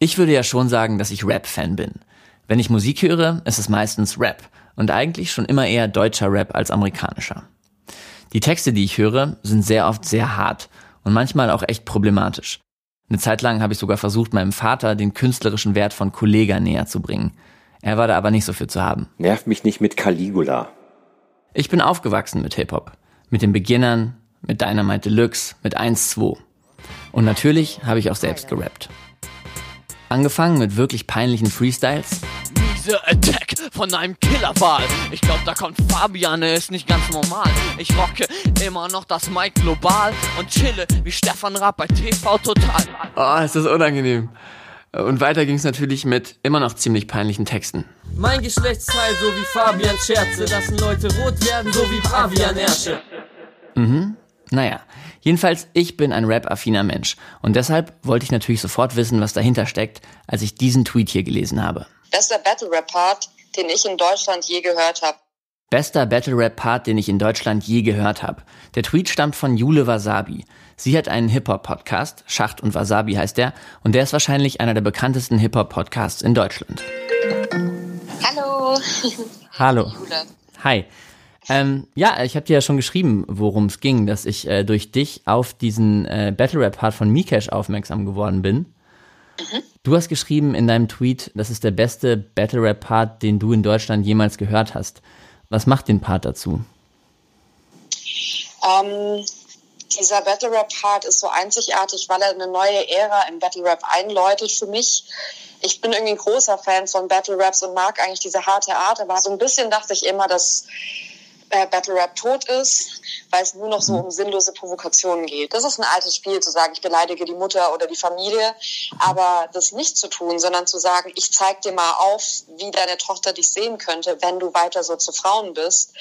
Ich würde ja schon sagen, dass ich Rap-Fan bin. Wenn ich Musik höre, ist es meistens Rap und eigentlich schon immer eher deutscher Rap als amerikanischer. Die Texte, die ich höre, sind sehr oft sehr hart und manchmal auch echt problematisch. Eine Zeit lang habe ich sogar versucht, meinem Vater den künstlerischen Wert von Kollega näher zu bringen. Er war da aber nicht so für zu haben. Nerv mich nicht mit Caligula. Ich bin aufgewachsen mit Hip-Hop. Mit den Beginnern, mit Dynamite Deluxe, mit 1-2. Und natürlich habe ich auch selbst gerappt. Angefangen mit wirklich peinlichen Freestyles. Miese Attack von einem Killerwal. Ich glaub, da kommt Fabian, er ist nicht ganz normal. Ich rocke immer noch das Mic global und chille wie Stefan Raab bei TV Total. Oh, ist das unangenehm. Und weiter ging es natürlich mit immer noch ziemlich peinlichen Texten. Mein Geschlechtsteil, so wie Fabian Scherze, lassen Leute rot werden, so wie Pavian Ersche. Mhm. Naja, jedenfalls, ich bin ein rap-affiner Mensch. Und deshalb wollte ich natürlich sofort wissen, was dahinter steckt, als ich diesen Tweet hier gelesen habe. Bester Battle-Rap-Part, den ich in Deutschland je gehört habe. Bester Battle-Rap-Part, den ich in Deutschland je gehört habe. Der Tweet stammt von Jule Wasabi. Sie hat einen Hip-Hop-Podcast, Schacht und Wasabi heißt der, und der ist wahrscheinlich einer der bekanntesten Hip-Hop-Podcasts in Deutschland. Hallo. Hallo. Hi. Ähm, ja, ich habe dir ja schon geschrieben, worum es ging, dass ich äh, durch dich auf diesen äh, Battle Rap Part von Mikesh aufmerksam geworden bin. Mhm. Du hast geschrieben in deinem Tweet, das ist der beste Battle Rap Part, den du in Deutschland jemals gehört hast. Was macht den Part dazu? Ähm, dieser Battle Rap Part ist so einzigartig, weil er eine neue Ära im Battle Rap einläutet für mich. Ich bin irgendwie ein großer Fan von Battle Raps und mag eigentlich diese harte Art, aber so ein bisschen dachte ich immer, dass äh, Battle Rap tot ist, weil es nur noch so um sinnlose Provokationen geht. Das ist ein altes Spiel, zu sagen, ich beleidige die Mutter oder die Familie, aber das nicht zu tun, sondern zu sagen, ich zeig dir mal auf, wie deine Tochter dich sehen könnte, wenn du weiter so zu Frauen bist.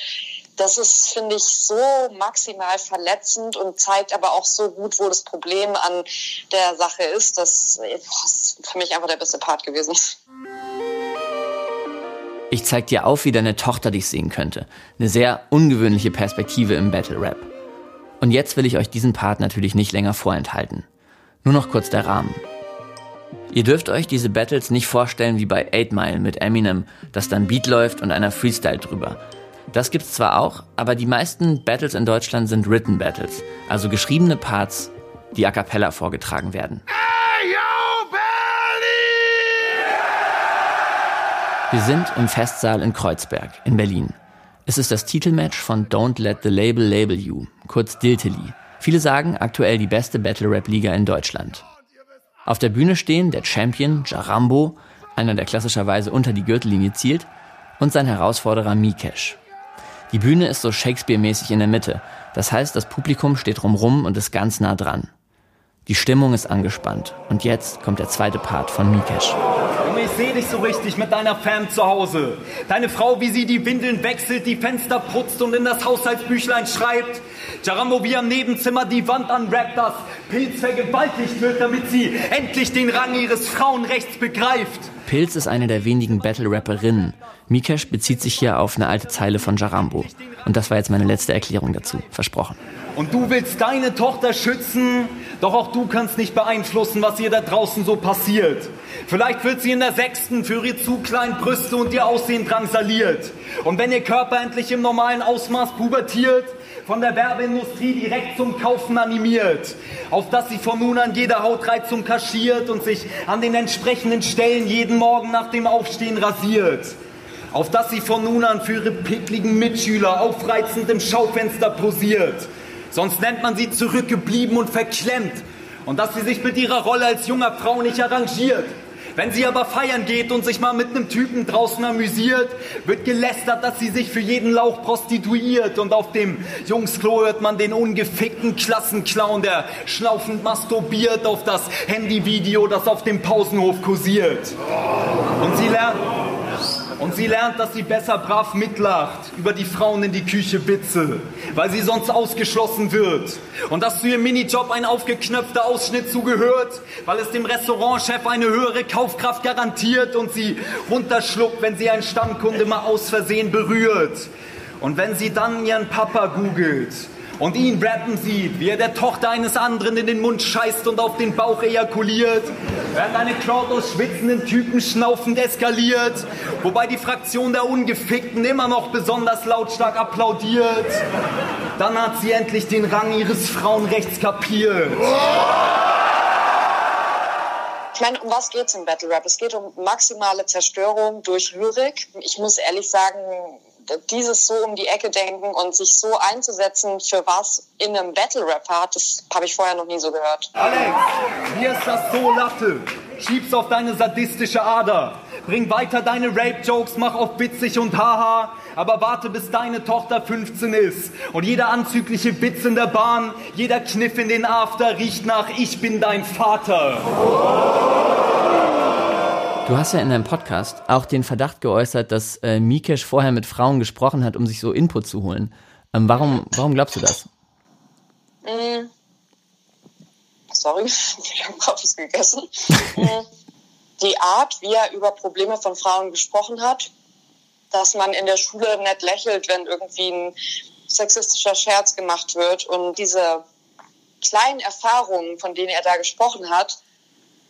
Das ist, finde ich, so maximal verletzend und zeigt aber auch so gut, wo das Problem an der Sache ist. Das ist für mich einfach der beste Part gewesen. Ich zeig dir auf, wie deine Tochter dich sehen könnte. Eine sehr ungewöhnliche Perspektive im Battle Rap. Und jetzt will ich euch diesen Part natürlich nicht länger vorenthalten. Nur noch kurz der Rahmen. Ihr dürft euch diese Battles nicht vorstellen wie bei 8 Mile mit Eminem, dass dann Beat läuft und einer Freestyle drüber. Das gibt's zwar auch, aber die meisten Battles in Deutschland sind Written Battles, also geschriebene Parts, die a cappella vorgetragen werden. Wir sind im Festsaal in Kreuzberg in Berlin. Es ist das Titelmatch von Don't Let the Label Label You, kurz Diltily. Viele sagen aktuell die beste Battle Rap Liga in Deutschland. Auf der Bühne stehen der Champion Jarambo, einer der klassischerweise unter die Gürtellinie zielt, und sein Herausforderer Mikesh. Die Bühne ist so Shakespeare-mäßig in der Mitte. Das heißt, das Publikum steht rumrum und ist ganz nah dran. Die Stimmung ist angespannt. Und jetzt kommt der zweite Part von Mikesh. Ich sehe dich so richtig mit deiner Fam zu Hause. Deine Frau, wie sie die Windeln wechselt, die Fenster putzt und in das Haushaltsbüchlein schreibt. Jarambo wie am Nebenzimmer die Wand anrappt, dass Pilz vergewaltigt wird, damit sie endlich den Rang ihres Frauenrechts begreift. Pilz ist eine der wenigen Battle-Rapperinnen. Mikesh bezieht sich hier auf eine alte Zeile von Jarambo. Und das war jetzt meine letzte Erklärung dazu. Versprochen. Und du willst deine Tochter schützen, doch auch du kannst nicht beeinflussen, was ihr da draußen so passiert. Vielleicht wird sie in der sechsten für ihre zu kleinen Brüste und ihr Aussehen drangsaliert. Und wenn ihr Körper endlich im normalen Ausmaß pubertiert, von der Werbeindustrie direkt zum Kaufen animiert, auf dass sie von nun an jede Hautreizung kaschiert und sich an den entsprechenden Stellen jeden Morgen nach dem Aufstehen rasiert, auf dass sie von nun an für ihre pickligen Mitschüler aufreizend im Schaufenster posiert, sonst nennt man sie zurückgeblieben und verklemmt und dass sie sich mit ihrer Rolle als junger Frau nicht arrangiert. Wenn sie aber feiern geht und sich mal mit einem Typen draußen amüsiert, wird gelästert, dass sie sich für jeden Lauch prostituiert. Und auf dem Jungsklo hört man den ungefickten Klassenclown, der schnaufend masturbiert auf das Handyvideo, das auf dem Pausenhof kursiert. Und sie lernt, und sie lernt, dass sie besser brav mitlacht über die Frauen in die Küche bitze, weil sie sonst ausgeschlossen wird. Und dass zu ihrem Minijob ein aufgeknöpfter Ausschnitt zugehört, weil es dem Restaurantchef eine höhere Kaufkraft garantiert und sie runterschluckt, wenn sie einen Stammkunde mal aus Versehen berührt. Und wenn sie dann ihren Papa googelt und ihn rappen sieht, wie er der Tochter eines anderen in den Mund scheißt und auf den Bauch ejakuliert, während eine Crowd aus schwitzenden Typen schnaufend eskaliert, wobei die Fraktion der Ungefickten immer noch besonders lautstark applaudiert, dann hat sie endlich den Rang ihres Frauenrechts kapiert. Ich meine, um was geht's im Battle Rap? Es geht um maximale Zerstörung durch Lyrik. Ich muss ehrlich sagen, dieses so um die Ecke denken und sich so einzusetzen für was in einem Battle Rap hat, das habe ich vorher noch nie so gehört. Alex, mir ist das so Latte. Schieb's auf deine sadistische Ader. Bring weiter deine Rape-Jokes, mach auf witzig und haha. Aber warte, bis deine Tochter 15 ist. Und jeder anzügliche Witz in der Bahn, jeder Kniff in den After riecht nach Ich bin dein Vater. Du hast ja in deinem Podcast auch den Verdacht geäußert, dass äh, Mikesh vorher mit Frauen gesprochen hat, um sich so Input zu holen. Ähm, warum, warum glaubst du das? Mm. Sorry, ich habe gerade was gegessen. Mm. Die Art, wie er über Probleme von Frauen gesprochen hat, dass man in der Schule nett lächelt, wenn irgendwie ein sexistischer Scherz gemacht wird und diese kleinen Erfahrungen, von denen er da gesprochen hat,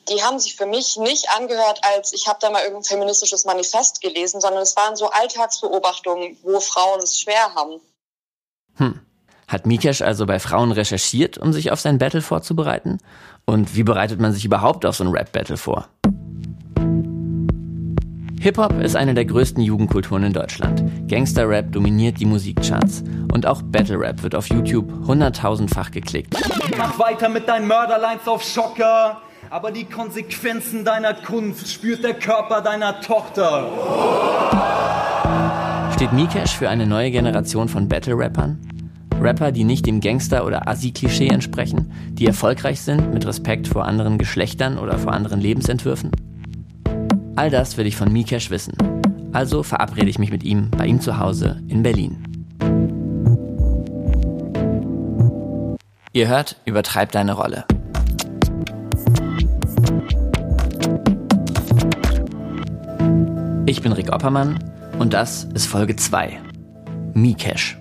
die haben sich für mich nicht angehört, als ich habe da mal irgendein feministisches Manifest gelesen, sondern es waren so Alltagsbeobachtungen, wo Frauen es schwer haben. Hm. Hat Mikesh also bei Frauen recherchiert, um sich auf sein Battle vorzubereiten? Und wie bereitet man sich überhaupt auf so ein Rap-Battle vor? Hip-Hop ist eine der größten Jugendkulturen in Deutschland. Gangster-Rap dominiert die Musikcharts. Und auch Battle-Rap wird auf YouTube hunderttausendfach geklickt. Mach weiter mit deinen Mörderlines auf Schocker. Aber die Konsequenzen deiner Kunst spürt der Körper deiner Tochter. Steht Mikesh für eine neue Generation von Battle-Rappern? Rapper, die nicht dem Gangster- oder Assi-Klischee entsprechen, die erfolgreich sind mit Respekt vor anderen Geschlechtern oder vor anderen Lebensentwürfen? All das will ich von Mikesh wissen. Also verabrede ich mich mit ihm bei ihm zu Hause in Berlin. Ihr hört, übertreib deine Rolle. Ich bin Rick Oppermann und das ist Folge 2. Mikesh.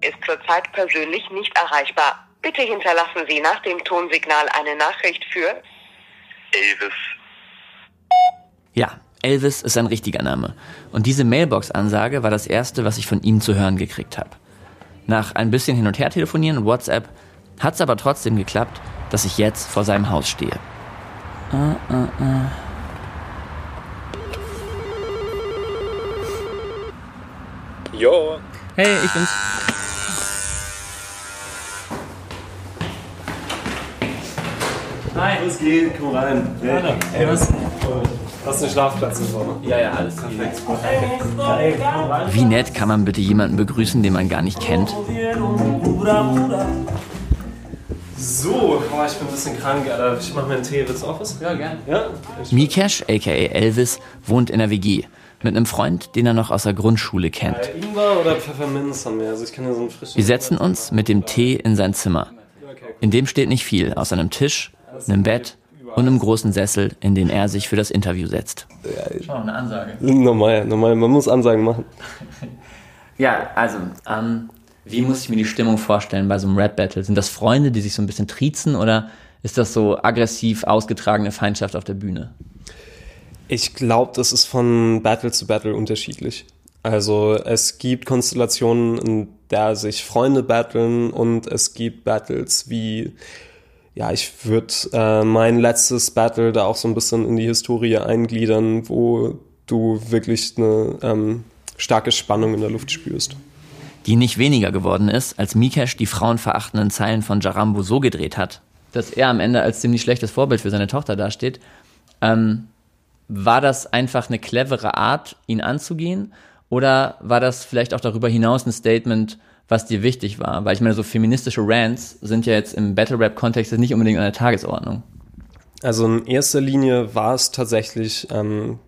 Ist zurzeit persönlich nicht erreichbar. Bitte hinterlassen Sie nach dem Tonsignal eine Nachricht für Elvis. Ja, Elvis ist ein richtiger Name. Und diese Mailbox-Ansage war das erste, was ich von ihm zu hören gekriegt habe. Nach ein bisschen hin und her telefonieren und WhatsApp hat es aber trotzdem geklappt, dass ich jetzt vor seinem Haus stehe. Uh, uh, uh. Jo. Hey, ich bin's. Hi. Was geht? Komm rein. Hey, Ey, was? Hast du einen Schlafplatz im Sommer? Ja, ja, alles perfekt. Wie nett kann man bitte jemanden begrüßen, den man gar nicht kennt? So, boah, ich bin ein bisschen krank, Alter. Ich mach mir einen Tee. Willst du auch was? Ja, gerne. Ja? Mikesh, aka Elvis, wohnt in der WG mit einem Freund, den er noch aus der Grundschule kennt. Äh, Ingwer oder Pfefferminz haben wir. Also ich kann ja so einen frischen... Wir setzen uns mit dem Tee in sein Zimmer. In dem steht nicht viel, außer einem Tisch, einem Bett und einem großen Sessel, in den er sich für das Interview setzt. Schau, eine Ansage. Normal, normal. Man muss Ansagen machen. Ja, also, ähm, wie muss ich mir die Stimmung vorstellen bei so einem Rap-Battle? Sind das Freunde, die sich so ein bisschen triezen oder ist das so aggressiv ausgetragene Feindschaft auf der Bühne? Ich glaube, das ist von Battle zu Battle unterschiedlich. Also es gibt Konstellationen, in der sich Freunde battlen und es gibt Battles wie, ja, ich würde äh, mein letztes Battle da auch so ein bisschen in die Historie eingliedern, wo du wirklich eine ähm, starke Spannung in der Luft spürst. Die nicht weniger geworden ist, als Mikesh die frauenverachtenden Zeilen von Jarambo so gedreht hat, dass er am Ende als ziemlich schlechtes Vorbild für seine Tochter dasteht. Ähm, war das einfach eine clevere Art, ihn anzugehen? Oder war das vielleicht auch darüber hinaus ein Statement, was dir wichtig war? Weil ich meine, so feministische Rants sind ja jetzt im Battle-Rap-Kontext nicht unbedingt an der Tagesordnung. Also in erster Linie war es tatsächlich ähm,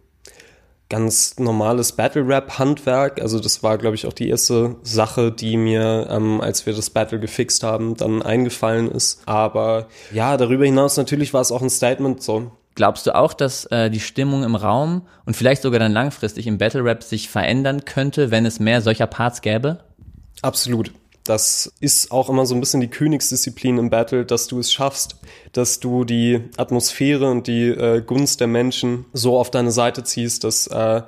ganz normales Battle-Rap-Handwerk. Also das war, glaube ich, auch die erste Sache, die mir, ähm, als wir das Battle gefixt haben, dann eingefallen ist. Aber ja, darüber hinaus natürlich war es auch ein Statement so. Glaubst du auch, dass äh, die Stimmung im Raum und vielleicht sogar dann langfristig im Battle Rap sich verändern könnte, wenn es mehr solcher Parts gäbe? Absolut. das ist auch immer so ein bisschen die Königsdisziplin im Battle, dass du es schaffst, dass du die Atmosphäre und die äh, Gunst der Menschen so auf deine Seite ziehst, dass äh,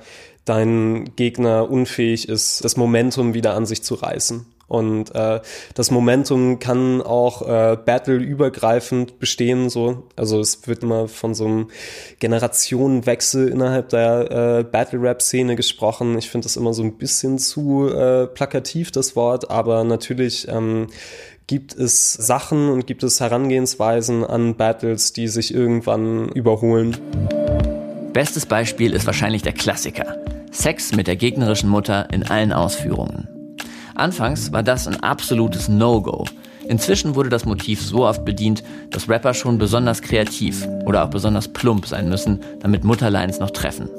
dein Gegner unfähig ist, das Momentum wieder an sich zu reißen. Und äh, das Momentum kann auch äh, Battle-übergreifend bestehen. So. Also es wird immer von so einem Generationenwechsel innerhalb der äh, Battle-Rap-Szene gesprochen. Ich finde das immer so ein bisschen zu äh, plakativ, das Wort, aber natürlich ähm, gibt es Sachen und gibt es Herangehensweisen an Battles, die sich irgendwann überholen. Bestes Beispiel ist wahrscheinlich der Klassiker. Sex mit der gegnerischen Mutter in allen Ausführungen. Anfangs war das ein absolutes No-Go. Inzwischen wurde das Motiv so oft bedient, dass Rapper schon besonders kreativ oder auch besonders plump sein müssen, damit Mutterlines noch treffen.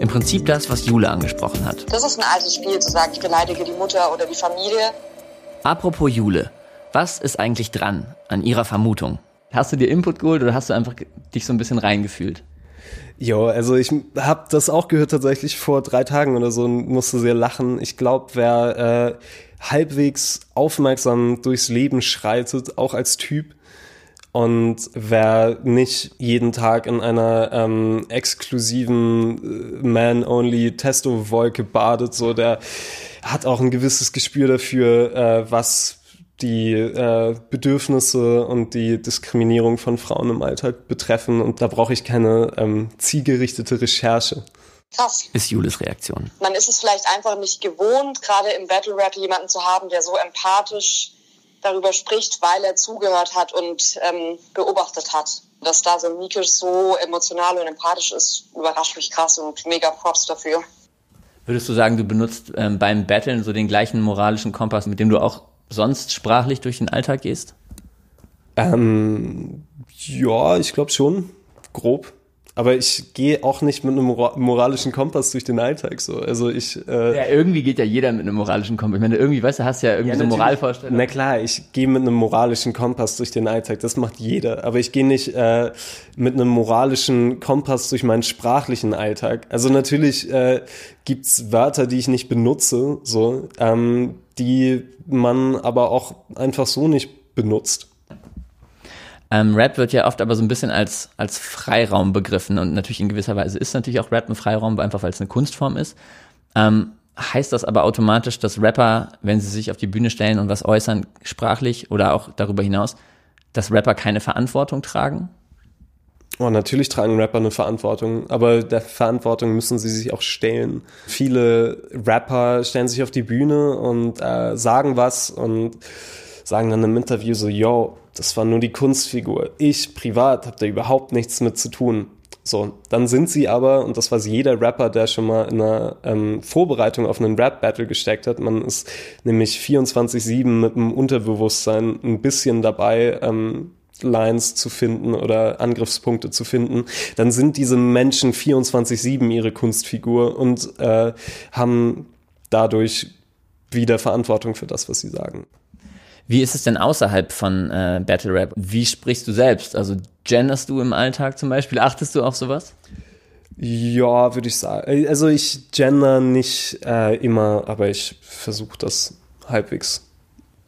Im Prinzip das, was Jule angesprochen hat. Das ist ein altes Spiel, zu sagen, ich beleidige die Mutter oder die Familie. Apropos Jule, was ist eigentlich dran an ihrer Vermutung? Hast du dir Input geholt oder hast du einfach dich so ein bisschen reingefühlt? Ja, also ich habe das auch gehört tatsächlich vor drei Tagen oder so und musste sehr lachen. Ich glaube, wer äh, halbwegs aufmerksam durchs Leben schreitet, auch als Typ, und wer nicht jeden Tag in einer ähm, exklusiven äh, Man-Only-Testo-Wolke badet, so der hat auch ein gewisses Gespür dafür, äh, was die äh, Bedürfnisse und die Diskriminierung von Frauen im Alltag betreffen. Und da brauche ich keine ähm, zielgerichtete Recherche. Krass. Ist Julis Reaktion. Man ist es vielleicht einfach nicht gewohnt, gerade im Battle Rap jemanden zu haben, der so empathisch darüber spricht, weil er zugehört hat und ähm, beobachtet hat. Dass da so Mikisch so emotional und empathisch ist, überrascht mich krass und mega Props dafür. Würdest du sagen, du benutzt ähm, beim Battlen so den gleichen moralischen Kompass, mit dem du auch sonst sprachlich durch den Alltag gehst? Ähm, ja, ich glaube schon, grob. Aber ich gehe auch nicht mit einem moralischen Kompass durch den Alltag so. Also ich. Äh, ja, irgendwie geht ja jeder mit einem moralischen Kompass. Ich meine, irgendwie, weißt du, hast ja irgendwie ja, so eine Moralvorstellung. Na klar, ich gehe mit einem moralischen Kompass durch den Alltag. Das macht jeder. Aber ich gehe nicht äh, mit einem moralischen Kompass durch meinen sprachlichen Alltag. Also natürlich äh, gibt's Wörter, die ich nicht benutze, so, ähm, die man aber auch einfach so nicht benutzt. Ähm, Rap wird ja oft aber so ein bisschen als, als Freiraum begriffen und natürlich in gewisser Weise ist natürlich auch Rap ein Freiraum, einfach weil es eine Kunstform ist. Ähm, heißt das aber automatisch, dass Rapper, wenn sie sich auf die Bühne stellen und was äußern, sprachlich oder auch darüber hinaus, dass Rapper keine Verantwortung tragen? Oh, natürlich tragen Rapper eine Verantwortung, aber der Verantwortung müssen sie sich auch stellen. Viele Rapper stellen sich auf die Bühne und äh, sagen was und sagen dann im Interview so, yo, das war nur die Kunstfigur. Ich privat habe da überhaupt nichts mit zu tun. So, dann sind sie aber, und das weiß jeder Rapper, der schon mal in einer ähm, Vorbereitung auf einen Rap-Battle gesteckt hat, man ist nämlich 24-7 mit dem Unterbewusstsein ein bisschen dabei, ähm, Lines zu finden oder Angriffspunkte zu finden, dann sind diese Menschen 24-7 ihre Kunstfigur und äh, haben dadurch wieder Verantwortung für das, was sie sagen. Wie ist es denn außerhalb von äh, Battle Rap? Wie sprichst du selbst? Also genderst du im Alltag zum Beispiel? Achtest du auf sowas? Ja, würde ich sagen. Also ich gender nicht äh, immer, aber ich versuche das halbwegs.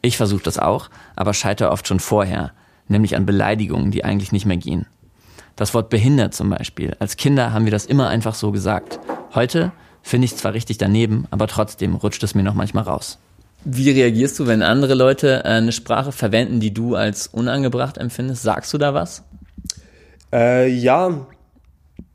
Ich versuche das auch, aber scheitere oft schon vorher, nämlich an Beleidigungen, die eigentlich nicht mehr gehen. Das Wort behindert zum Beispiel. Als Kinder haben wir das immer einfach so gesagt. Heute finde ich es zwar richtig daneben, aber trotzdem rutscht es mir noch manchmal raus. Wie reagierst du, wenn andere Leute eine Sprache verwenden, die du als unangebracht empfindest? Sagst du da was? Äh, ja,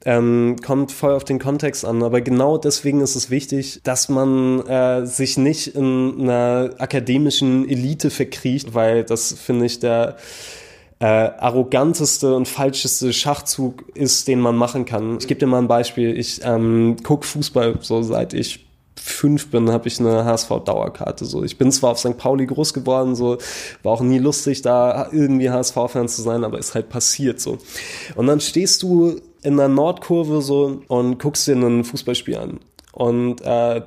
ähm, kommt voll auf den Kontext an, aber genau deswegen ist es wichtig, dass man äh, sich nicht in einer akademischen Elite verkriecht, weil das finde ich der äh, arroganteste und falscheste Schachzug ist, den man machen kann. Ich gebe dir mal ein Beispiel. Ich ähm, gucke Fußball so seit ich fünf bin, habe ich eine HSV-Dauerkarte. So, ich bin zwar auf St. Pauli groß geworden, so war auch nie lustig, da irgendwie HSV-Fan zu sein, aber ist halt passiert so. Und dann stehst du in der Nordkurve so und guckst dir ein Fußballspiel an und äh,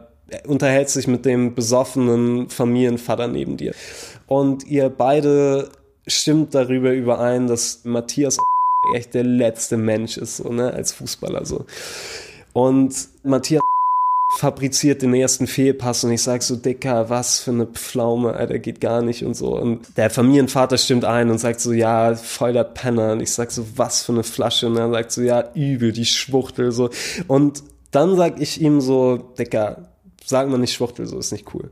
unterhältst dich mit dem besoffenen Familienvater neben dir. Und ihr beide stimmt darüber überein, dass Matthias echt der letzte Mensch ist, so, ne, als Fußballer so. Und Matthias fabriziert den ersten Fehlpass und ich sag so, Dicker, was für eine Pflaume, Alter, geht gar nicht und so. Und der Familienvater stimmt ein und sagt so, ja, voll der Penner. Und ich sag so, was für eine Flasche. Und er sagt so, ja, übel, die Schwuchtel, so. Und dann sag ich ihm so, Dicker, sag mal nicht Schwuchtel, so ist nicht cool.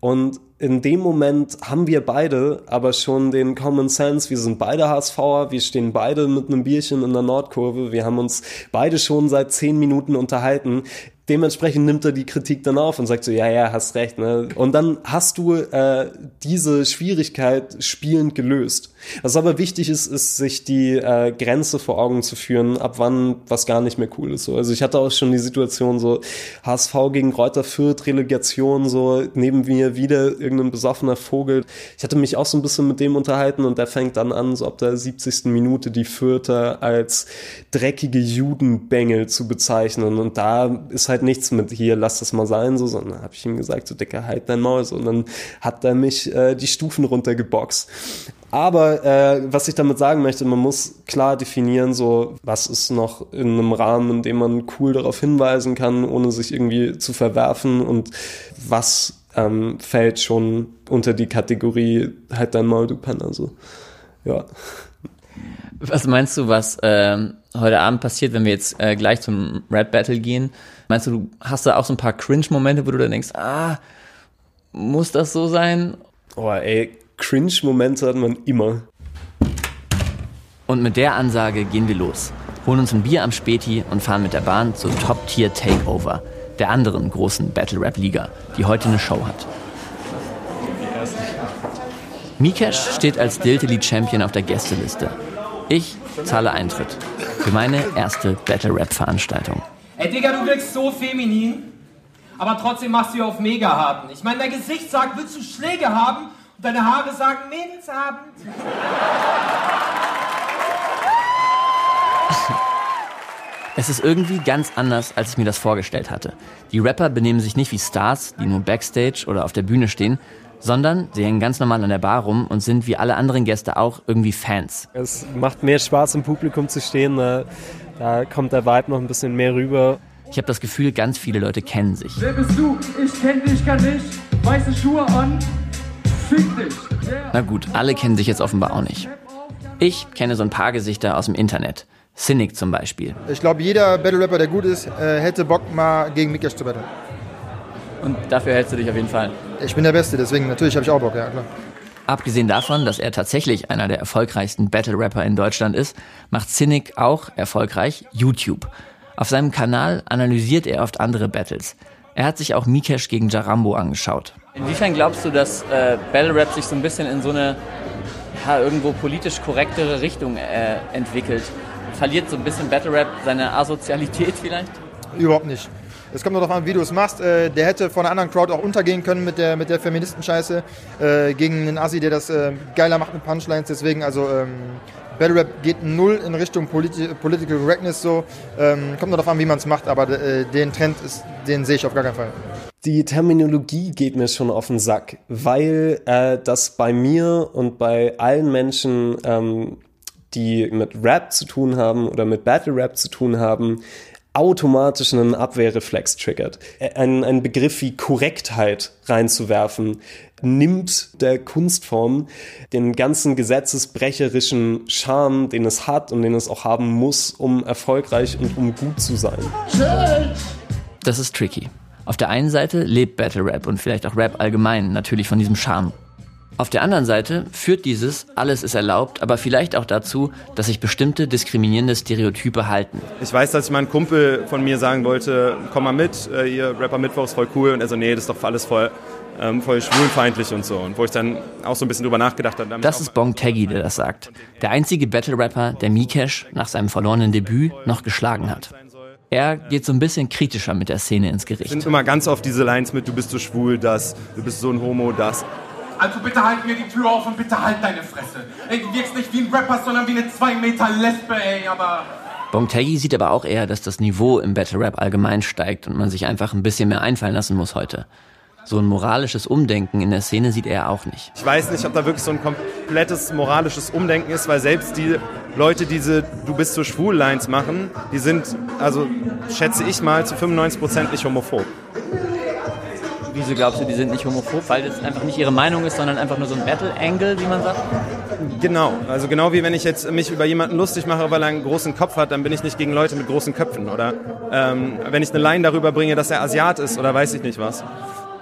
Und in dem Moment haben wir beide aber schon den Common Sense. Wir sind beide HSVer, wir stehen beide mit einem Bierchen in der Nordkurve. Wir haben uns beide schon seit zehn Minuten unterhalten dementsprechend nimmt er die Kritik dann auf und sagt so, ja, ja, hast recht. Ne? Und dann hast du äh, diese Schwierigkeit spielend gelöst. Was aber wichtig ist, ist, sich die äh, Grenze vor Augen zu führen, ab wann was gar nicht mehr cool ist. So. Also ich hatte auch schon die Situation so, HSV gegen Reuter Fürth, Relegation, so neben mir wieder irgendein besoffener Vogel. Ich hatte mich auch so ein bisschen mit dem unterhalten und der fängt dann an, so ab der 70. Minute die Fürther als dreckige Judenbengel zu bezeichnen. Und da ist halt nichts mit hier, lass das mal sein, so, sondern habe ich ihm gesagt, so Dicker, halt dein Maul. So. Und dann hat er mich äh, die Stufen runtergeboxt. Aber äh, was ich damit sagen möchte, man muss klar definieren, so was ist noch in einem Rahmen, in dem man cool darauf hinweisen kann, ohne sich irgendwie zu verwerfen und was ähm, fällt schon unter die Kategorie halt dein Maul, du Penner. So. Ja. Was meinst du, was äh, heute Abend passiert, wenn wir jetzt äh, gleich zum Rap Battle gehen? Meinst du, du hast da auch so ein paar Cringe-Momente, wo du dann denkst, ah, muss das so sein? Oh, ey, Cringe-Momente hat man immer. Und mit der Ansage gehen wir los, holen uns ein Bier am Späti und fahren mit der Bahn zur Top-Tier Takeover, der anderen großen Battle-Rap-Liga, die heute eine Show hat. Mikesh steht als Diltily-Champion auf der Gästeliste. Ich zahle Eintritt für meine erste Battle-Rap-Veranstaltung. Ey Digga, du wirkst so feminin, aber trotzdem machst du auf Mega-Harten. Ich meine, dein Gesicht sagt, willst du Schläge haben? Und deine Haare sagen Mädelsabend. Es ist irgendwie ganz anders, als ich mir das vorgestellt hatte. Die Rapper benehmen sich nicht wie Stars, die nur Backstage oder auf der Bühne stehen, sondern sie hängen ganz normal an der Bar rum und sind wie alle anderen Gäste auch irgendwie Fans. Es macht mehr Spaß im Publikum zu stehen, da, da kommt der Vibe noch ein bisschen mehr rüber. Ich habe das Gefühl, ganz viele Leute kennen sich. Wer bist du? Ich kenn dich gar nicht. Weiße Schuhe an. Fick dich. Yeah. Na gut, alle kennen sich jetzt offenbar auch nicht. Ich kenne so ein paar Gesichter aus dem Internet. Cynic zum Beispiel. Ich glaube, jeder Battle Rapper, der gut ist, äh, hätte Bock mal gegen Mikesh zu battlen. Und dafür hältst du dich auf jeden Fall. Ich bin der Beste, deswegen natürlich habe ich auch Bock, ja klar. Abgesehen davon, dass er tatsächlich einer der erfolgreichsten Battle-Rapper in Deutschland ist, macht Cynic auch erfolgreich YouTube. Auf seinem Kanal analysiert er oft andere Battles. Er hat sich auch Mikesh gegen Jarambo angeschaut. Inwiefern glaubst du, dass äh, Battle Rap sich so ein bisschen in so eine ja, irgendwo politisch korrektere Richtung äh, entwickelt? Verliert so ein bisschen Battle Rap seine Asozialität vielleicht? Überhaupt nicht. Es kommt nur darauf an, wie du es machst. Äh, der hätte von einer anderen Crowd auch untergehen können mit der, mit der Feministenscheiße äh, gegen einen Assi, der das äh, geiler macht mit Punchlines. Deswegen, also ähm, Battle Rap geht null in Richtung Politi Political Correctness so. Ähm, kommt nur darauf an, wie man es macht, aber äh, den Trend, ist, den sehe ich auf gar keinen Fall. Die Terminologie geht mir schon auf den Sack, weil äh, das bei mir und bei allen Menschen, ähm, die mit Rap zu tun haben oder mit Battle Rap zu tun haben, automatisch einen Abwehrreflex triggert. Ein, ein Begriff wie Korrektheit reinzuwerfen, nimmt der Kunstform den ganzen gesetzesbrecherischen Charme, den es hat und den es auch haben muss, um erfolgreich und um gut zu sein. Das ist tricky. Auf der einen Seite lebt Battle Rap und vielleicht auch Rap allgemein natürlich von diesem Charme. Auf der anderen Seite führt dieses alles ist erlaubt, aber vielleicht auch dazu, dass sich bestimmte diskriminierende Stereotype halten. Ich weiß, dass ich meinem Kumpel von mir sagen wollte, komm mal mit, äh, ihr Rapper Mittwoch ist voll cool. Und er so, nee, das ist doch alles voll, ähm, voll schwulenfeindlich und so. Und wo ich dann auch so ein bisschen drüber nachgedacht habe. Das ist Bong Taggy, der das sagt. Der einzige Battle-Rapper, der Mikesh nach seinem verlorenen Debüt noch geschlagen hat. Er geht so ein bisschen kritischer mit der Szene ins Gericht. Es sind immer ganz oft diese Lines mit, du bist so schwul, das, du bist so ein Homo, das. Also bitte halt mir die Tür auf und bitte halt deine Fresse. Ey, du wirkst nicht wie ein Rapper, sondern wie eine 2 Meter Lesbe, ey, aber... Bongtegi sieht aber auch eher, dass das Niveau im Battle Rap allgemein steigt und man sich einfach ein bisschen mehr einfallen lassen muss heute. So ein moralisches Umdenken in der Szene sieht er auch nicht. Ich weiß nicht, ob da wirklich so ein komplettes moralisches Umdenken ist, weil selbst die Leute, die diese Du bist so schwul Lines machen, die sind, also schätze ich mal, zu 95 Prozent nicht homophob. Wieso glaubst du, die sind nicht homophob? Weil das einfach nicht ihre Meinung ist, sondern einfach nur so ein Battle-Angle, wie man sagt? Genau, also genau wie wenn ich jetzt mich über jemanden lustig mache, weil er einen großen Kopf hat, dann bin ich nicht gegen Leute mit großen Köpfen. Oder ähm, wenn ich eine Line darüber bringe, dass er Asiat ist oder weiß ich nicht was.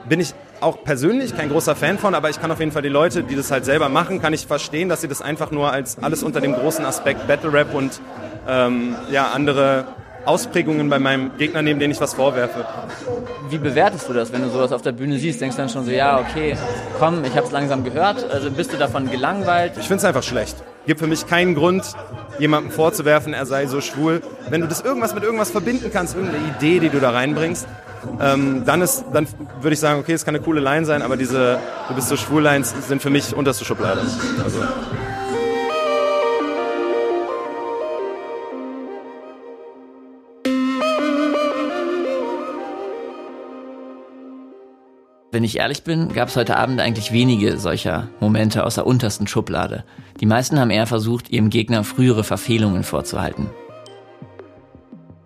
Bin ich auch persönlich kein großer Fan von, aber ich kann auf jeden Fall die Leute, die das halt selber machen, kann ich verstehen, dass sie das einfach nur als alles unter dem großen Aspekt Battle Rap und ähm, ja, andere Ausprägungen bei meinem Gegner nehmen, denen ich was vorwerfe. Wie bewertest du das, wenn du sowas auf der Bühne siehst? Denkst du dann schon so, ja, okay, komm, ich habe es langsam gehört. Also bist du davon gelangweilt? Ich finde es einfach schlecht. Gibt für mich keinen Grund, jemandem vorzuwerfen, er sei so schwul. Wenn du das irgendwas mit irgendwas verbinden kannst, irgendeine Idee, die du da reinbringst, ähm, dann, ist, dann würde ich sagen, okay, es kann eine coole Line sein, aber diese Du bist so schwul Lines sind für mich unterste Schublade. Also. Wenn ich ehrlich bin, gab es heute Abend eigentlich wenige solcher Momente aus der untersten Schublade. Die meisten haben eher versucht, ihrem Gegner frühere Verfehlungen vorzuhalten.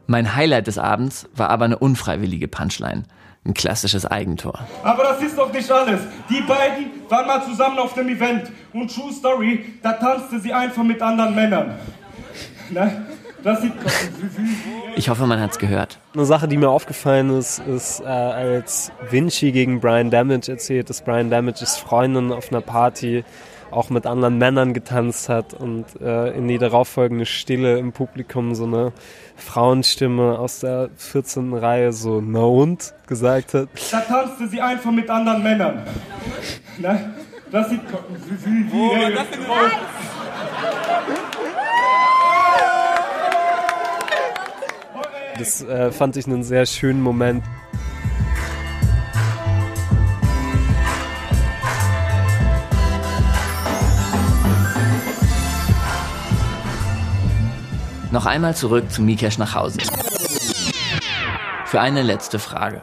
Mein Highlight des Abends war aber eine unfreiwillige Punchline. Ein klassisches Eigentor. Aber das ist doch nicht alles. Die beiden waren mal zusammen auf dem Event. Und True Story, da tanzte sie einfach mit anderen Männern. Ne? Das sieht ich hoffe, man hat's gehört. Eine Sache, die mir aufgefallen ist, ist, äh, als Vinci gegen Brian Damage erzählt, dass Brian Damages Freundin auf einer Party auch mit anderen Männern getanzt hat und äh, in die darauffolgende Stille im Publikum so eine Frauenstimme aus der 14. Reihe so na und gesagt hat. Da tanzte sie einfach mit anderen Männern. Ne? Das sieht wie, wie, wie, oh, das Das äh, fand ich einen sehr schönen Moment. Noch einmal zurück zu Mikesh nach Hause. Für eine letzte Frage.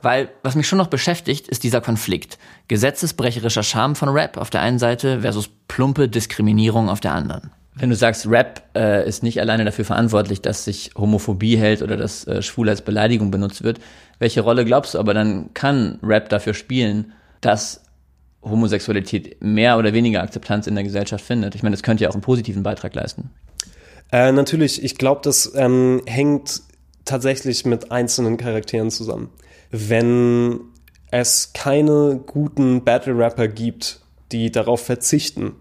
Weil, was mich schon noch beschäftigt, ist dieser Konflikt. Gesetzesbrecherischer Charme von Rap auf der einen Seite versus plumpe Diskriminierung auf der anderen. Wenn du sagst, Rap äh, ist nicht alleine dafür verantwortlich, dass sich Homophobie hält oder dass äh, Schwul als Beleidigung benutzt wird, welche Rolle glaubst du aber dann kann Rap dafür spielen, dass Homosexualität mehr oder weniger Akzeptanz in der Gesellschaft findet? Ich meine, das könnte ja auch einen positiven Beitrag leisten. Äh, natürlich, ich glaube, das ähm, hängt tatsächlich mit einzelnen Charakteren zusammen. Wenn es keine guten Battle Rapper gibt, die darauf verzichten,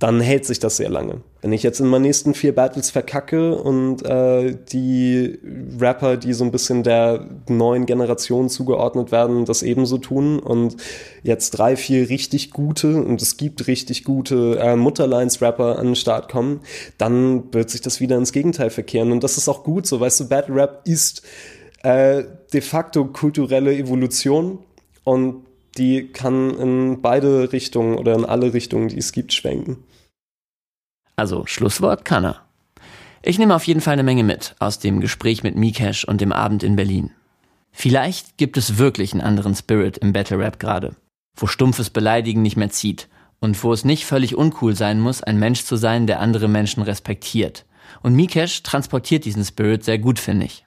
dann hält sich das sehr lange. Wenn ich jetzt in meinen nächsten vier Battles verkacke und äh, die Rapper, die so ein bisschen der neuen Generation zugeordnet werden, das ebenso tun und jetzt drei, vier richtig gute und es gibt richtig gute äh, Mutterlines-Rapper an den Start kommen, dann wird sich das wieder ins Gegenteil verkehren und das ist auch gut so. Weißt du, Battle Rap ist äh, de facto kulturelle Evolution und die kann in beide Richtungen oder in alle Richtungen, die es gibt, schwenken. Also Schlusswort kann er. Ich nehme auf jeden Fall eine Menge mit aus dem Gespräch mit Mikesh und dem Abend in Berlin. Vielleicht gibt es wirklich einen anderen Spirit im Battle Rap gerade, wo stumpfes Beleidigen nicht mehr zieht und wo es nicht völlig uncool sein muss, ein Mensch zu sein, der andere Menschen respektiert. Und Mikesh transportiert diesen Spirit sehr gut, finde ich.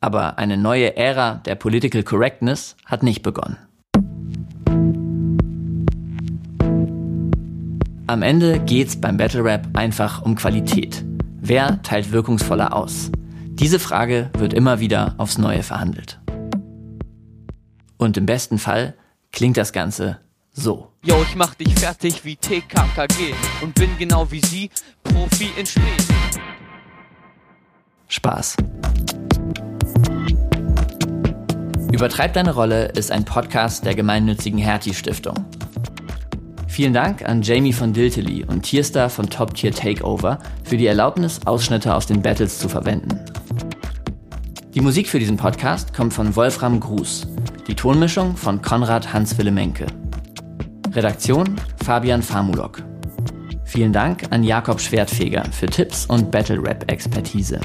Aber eine neue Ära der Political Correctness hat nicht begonnen. Am Ende geht's beim Battle Rap einfach um Qualität. Wer teilt wirkungsvoller aus? Diese Frage wird immer wieder aufs Neue verhandelt. Und im besten Fall klingt das Ganze so. Yo, ich mach dich fertig wie TKKG und bin genau wie sie Profi in Spät. Spaß. Übertreib deine Rolle ist ein Podcast der gemeinnützigen Hertie Stiftung. Vielen Dank an Jamie von Diltely und Tierstar von Top Tier Takeover für die Erlaubnis, Ausschnitte aus den Battles zu verwenden. Die Musik für diesen Podcast kommt von Wolfram Gruß, die Tonmischung von Konrad Hans-Wille Menke. Redaktion Fabian Famulok. Vielen Dank an Jakob Schwertfeger für Tipps und Battle Rap Expertise.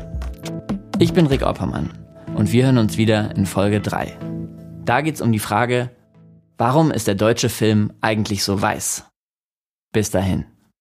Ich bin Rick Oppermann und wir hören uns wieder in Folge 3. Da geht's um die Frage, Warum ist der deutsche Film eigentlich so weiß? Bis dahin.